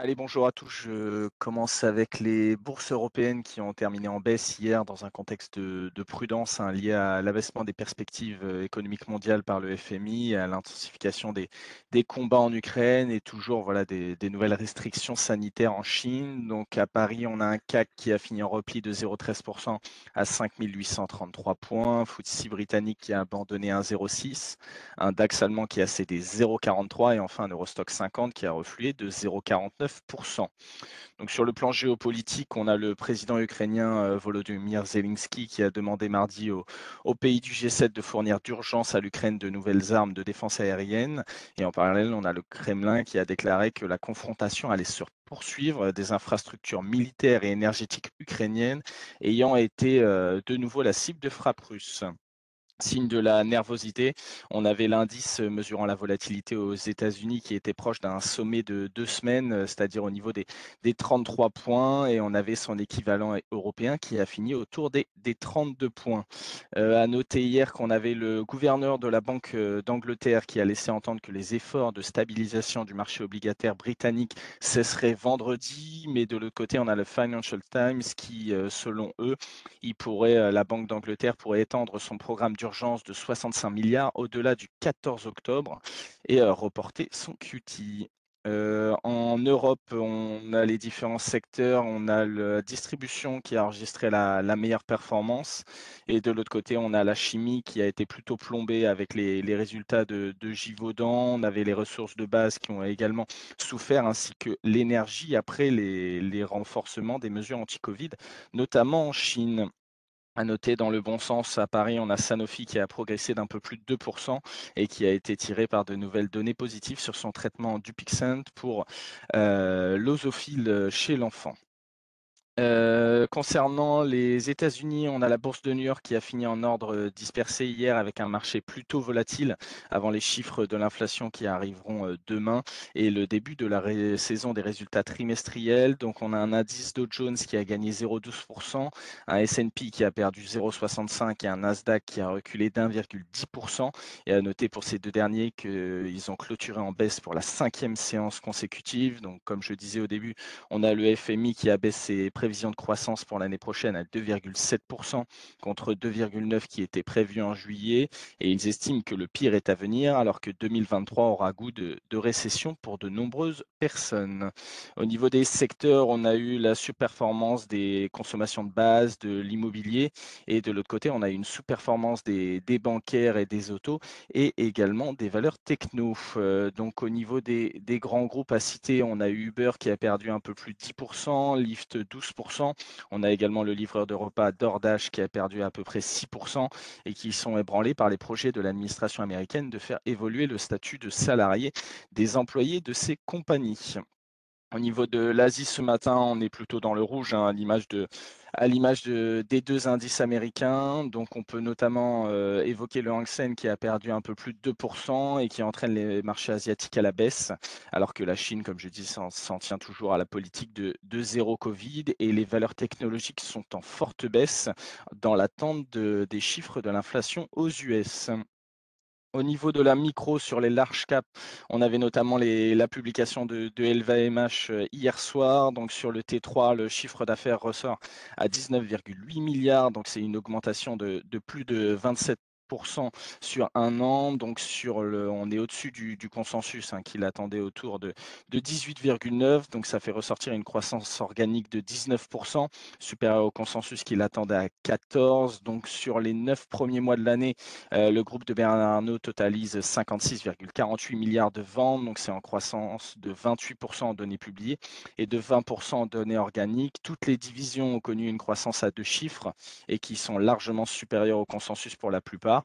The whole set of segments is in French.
Allez, bonjour à tous. Je commence avec les bourses européennes qui ont terminé en baisse hier dans un contexte de, de prudence hein, lié à l'abaissement des perspectives euh, économiques mondiales par le FMI, à l'intensification des, combats en Ukraine et toujours voilà, des, des nouvelles restrictions sanitaires en Chine. Donc à Paris, on a un CAC qui a fini en repli de 0,13% à 5833 points, FTSE britannique qui a abandonné 1,06, un DAX allemand qui a cédé 0,43 et enfin un Eurostock 50 qui a reflué de 0,49 donc sur le plan géopolitique, on a le président ukrainien euh, Volodymyr Zelensky qui a demandé mardi au, au pays du G7 de fournir d'urgence à l'Ukraine de nouvelles armes de défense aérienne. Et en parallèle, on a le Kremlin qui a déclaré que la confrontation allait se poursuivre des infrastructures militaires et énergétiques ukrainiennes ayant été euh, de nouveau la cible de frappes russes. Signe de la nervosité, on avait l'indice mesurant la volatilité aux États-Unis qui était proche d'un sommet de deux semaines, euh, c'est-à-dire au niveau des, des, 33 points, et on avait son équivalent européen qui a fini autour des, des 32 points. Euh, à noter hier qu'on avait le gouverneur de la Banque euh, d'Angleterre qui a laissé entendre que les efforts de stabilisation du marché obligataire britannique cesseraient vendredi, mais de l'autre côté, on a le Financial Times qui, selon eux, la Banque d'Angleterre pourrait étendre son programme d'urgence de 65 milliards au-delà du 14 octobre et reporter son QT. Euh, en Europe, on a les différents secteurs. On a la distribution qui a enregistré la, meilleure performance. Et de l'autre côté, on a la chimie qui a été plutôt plombée avec les, les résultats de, de, Givaudan. On avait les ressources de base qui ont également souffert, ainsi que l'énergie après les, les renforcements des mesures anti-Covid, notamment en Chine. À noter dans le bon sens, à Paris, on a Sanofi qui a progressé d'un peu plus de 2% et qui a été tiré par de nouvelles données positives sur son traitement Dupixent pour euh, l'osophile chez l'enfant. Euh, concernant les États-Unis, on a la bourse de New York qui a fini en ordre dispersé hier avec un marché plutôt volatile avant les chiffres de l'inflation qui arriveront euh, demain et le début de la saison des résultats trimestriels. Donc on a un indice Dow Jones qui a gagné 0,12%, un S&P qui a perdu 0,65 et un Nasdaq qui a reculé d'1,10%. Et à noter pour ces deux derniers qu'ils ont clôturé en baisse pour la cinquième séance consécutive. Donc comme je disais au début, on a le FMI qui a baissé prévision de croissance pour l'année prochaine à 2,7% contre 2,9% qui était prévu en juillet. Et ils estiment que le pire est à venir alors que 2023 aura goût de, récession pour de nombreuses personnes. Au niveau des secteurs, on a eu la sous-performance des consommations de base, de l'immobilier. Et de l'autre côté, on a eu une sous-performance des, des, bancaires et des autos et également des valeurs techno. Euh, donc au niveau des, des grands groupes à citer, on a eu Uber qui a perdu un peu plus de 10%, Lyft 12%, on a également le livreur de repas DoorDash qui a perdu à peu près 6% et qui sont ébranlés par les projets de l'administration américaine de faire évoluer le statut de salarié des employés de ces compagnies. Au niveau de l'Asie ce matin, on est plutôt dans le rouge, hein, à l'image des deux indices américains. Donc, on peut notamment euh, évoquer le Hang Seng qui a perdu un peu plus de 2% et qui entraîne les marchés asiatiques à la baisse, alors que la Chine, comme je dis, s'en tient toujours à la politique de, zéro Covid et les valeurs technologiques sont en forte baisse dans l'attente de, des chiffres de l'inflation aux US. Au niveau de la micro sur les large caps, on avait notamment la publication de, de LVMH euh, hier soir. Donc sur le T3, le chiffre d'affaires ressort à 19,8 milliards. Donc c'est une augmentation de, de plus de 27 sur un an. Donc sur le, on est au-dessus du, consensus hein, qu'il attendait autour de, de 18,9. Donc ça fait ressortir une croissance organique de 19%, supérieure au consensus qu'il attendait à 14. Donc sur les neuf premiers mois de l'année, euh, le groupe de Bernard Arnault totalise 56,48 milliards de ventes. Donc c'est en croissance de 28% en données publiées et de 20% en données organiques. Toutes les divisions ont connu une croissance à deux chiffres et qui sont largement supérieures au consensus pour la plupart.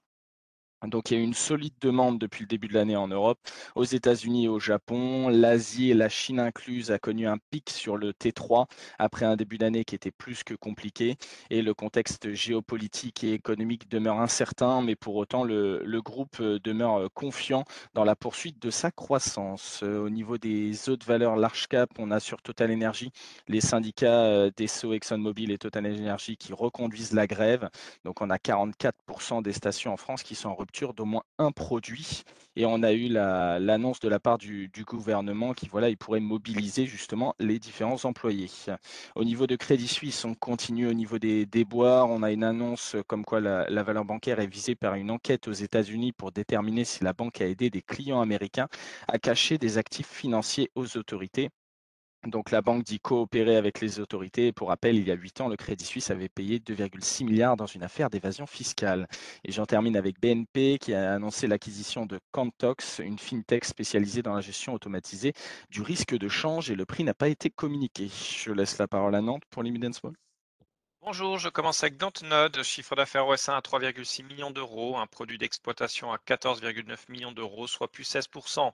Donc il y a eu une solide demande depuis le début de l'année en Europe, aux États-Unis et au Japon. L'Asie et la Chine incluse a connu un pic sur le T3 après un début d'année qui était plus que compliqué et le contexte géopolitique et économique demeure incertain, mais pour autant le, groupe demeure confiant dans la poursuite de sa croissance. Au niveau des autres valeurs large cap, on a sur Total Energy les syndicats d'ESSO, ExxonMobil et Total Energy qui reconduisent la grève. Donc on a 44% des stations en France qui sont en rupture d'au moins un produit. Et on a eu l'annonce de la part du, du, gouvernement qui, voilà, il pourrait mobiliser justement les différents employés. Au niveau de Crédit Suisse, on continue au niveau des déboires. On a une annonce comme quoi la, la valeur bancaire est visée par une enquête aux États-Unis pour déterminer si la banque a aidé des clients américains à cacher des actifs financiers aux autorités. Donc la banque dit coopérer avec les autorités. Pour rappel, il y a huit ans, le Crédit Suisse avait payé 2,6 milliards dans une affaire d'évasion fiscale. Et j'en termine avec BNP qui a annoncé l'acquisition de Cantox, une fintech spécialisée dans la gestion automatisée du risque de change et le prix n'a pas été communiqué. Je laisse la parole à Nantes pour Small. Bonjour, je commence avec Dontnod, chiffre d'affaires OS1 à 3,6 millions d'euros, un produit d'exploitation à 14,9 millions d'euros, soit plus 16%.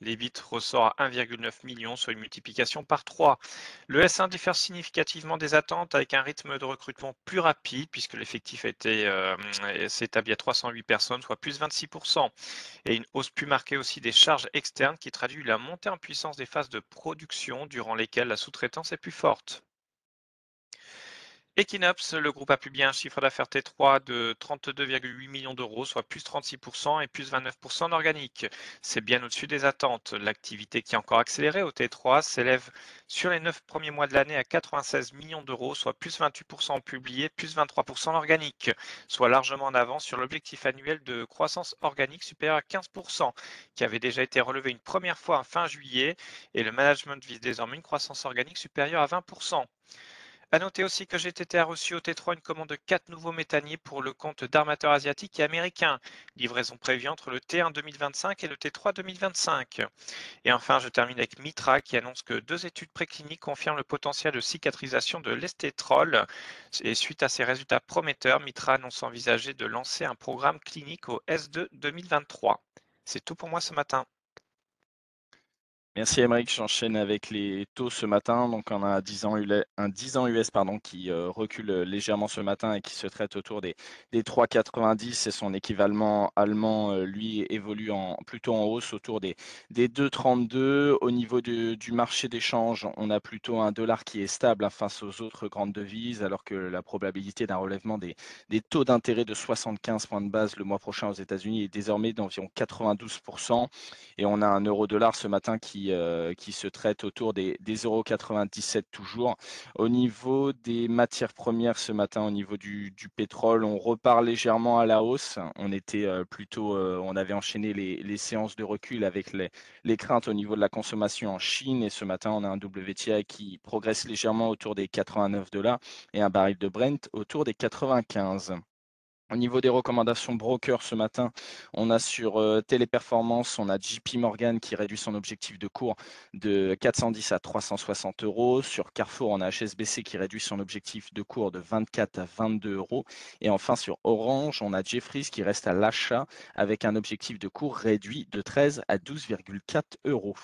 L'EBIT ressort à 1,9 million, soit une multiplication par 3. Le S1 diffère significativement des attentes avec un rythme de recrutement plus rapide puisque l'effectif euh, s'établit à 308 personnes, soit plus 26%. Et une hausse plus marquée aussi des charges externes qui traduit la montée en puissance des phases de production durant lesquelles la sous-traitance est plus forte. Equinox, le groupe a publié un chiffre d'affaires T3 de 32,8 millions d'euros, soit plus 36% et plus 29% en organique. C'est bien au-dessus des attentes. L'activité qui a encore accéléré au T3 s'élève sur les 9 premiers mois de l'année à 96 millions d'euros, soit plus 28% en publié, plus 23% en organique, soit largement en avance sur l'objectif annuel de croissance organique supérieur à 15%, qui avait déjà été relevé une première fois en fin juillet, et le management vise désormais une croissance organique supérieure à 20%. À noter aussi que GTT a reçu au T3 une commande de 4 nouveaux méthaniers pour le compte d'armateurs asiatiques et américains. Livraison prévue entre le T1 2025 et le T3 2025. Et enfin, je termine avec Mitra qui annonce que deux études précliniques confirment le potentiel de cicatrisation de l'estétrol. Et suite à ces résultats prometteurs, Mitra annonce envisager de lancer un programme clinique au S2 2023. C'est tout pour moi ce matin. Merci Émeric, j'enchaîne avec les taux ce matin. Donc on a un 10 ans, un 10 ans US pardon, qui euh, recule légèrement ce matin et qui se traite autour des, des 3,90 et son équivalent allemand, euh, lui, évolue en, plutôt en hausse autour des, des 2,32. Au niveau du marché d'échange, on a plutôt un dollar qui est stable hein, face aux autres grandes devises alors que la probabilité d'un relèvement des, des taux d'intérêt de 75 points de base le mois prochain aux États-Unis est désormais d'environ 92%. Et on a un euro-dollar ce matin qui euh, qui, se traite autour des, des 0,97 toujours. Au niveau des matières premières ce matin, au niveau du, pétrole, on repart légèrement à la hausse. On était euh, plutôt, euh, on avait enchaîné les, séances de recul avec les, les, craintes au niveau de la consommation en Chine. Et ce matin, on a un WTI qui progresse légèrement autour des 89 dollars et un baril de Brent autour des 95. Au niveau des recommandations broker ce matin, on a sur euh, Téléperformance, on a JP Morgan qui réduit son objectif de cours de 410 à 360 euros. Sur Carrefour, on a HSBC qui réduit son objectif de cours de 24 à 22 euros. Et enfin, sur Orange, on a Jeffries qui reste à l'achat avec un objectif de cours réduit de 13 à 12,4 euros.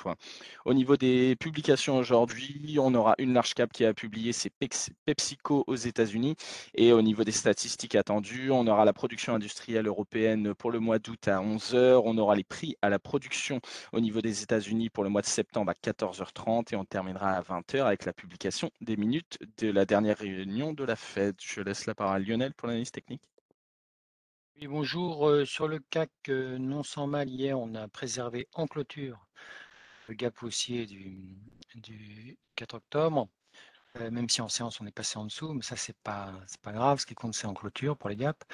Au niveau des publications aujourd'hui, on aura une large cap qui a publié, c'est PepsiCo aux États-Unis. Et au niveau des statistiques attendues, on aura la production industrielle européenne pour le mois d'août à 11h. On aura les prix à la production au niveau des États-Unis pour le mois de septembre à 14h30 et on terminera à 20h avec la publication des minutes de la dernière réunion de la Fed. Je laisse la parole à Lionel pour l'analyse technique. Oui, bonjour. Euh, sur le CAC euh, non sans mal, hier, on a préservé en clôture le gap haussier du, du 4 octobre. Euh, même si en séance on est passé en dessous, mais ça c'est pas pas grave. Ce qui compte c'est en clôture pour les gaps.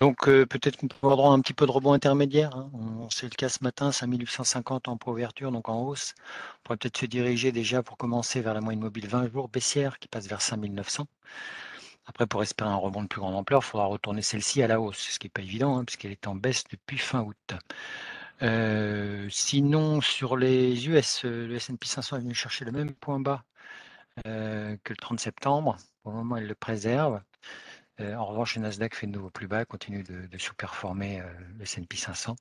Donc euh, peut-être qu'on peut avoir un petit peu de rebond intermédiaire. Hein. C'est le cas ce matin, 5850 en pro-ouverture, donc en hausse. On pourrait peut-être se diriger déjà pour commencer vers la moyenne mobile 20 jours baissière qui passe vers 5900. Après, pour espérer un rebond de plus grande ampleur, il faudra retourner celle-ci à la hausse, ce qui n'est pas évident, hein, puisqu'elle est en baisse depuis fin août. Euh, sinon, sur les US, le S&P 500 est venu chercher le même point bas euh, que le 30 septembre. Pour le moment, elle le préserve. Euh, en revanche, le Nasdaq fait de nouveau plus bas, continue de, sous-performer euh, le S&P 500.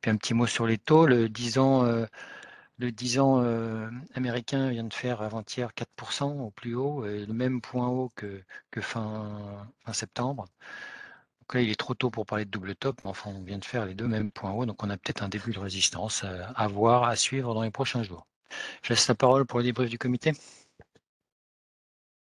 Puis un petit mot sur les taux. Le 10 ans, le 10 ans américain vient de faire avant-hier 4% au plus haut, le même point haut que, que fin, fin septembre. Donc là, il est trop tôt pour parler de double top, mais enfin, on vient de faire les deux mêmes points hauts, donc on a peut-être un début de résistance à voir, à suivre dans les prochains jours. Je laisse la parole pour le débrief du comité.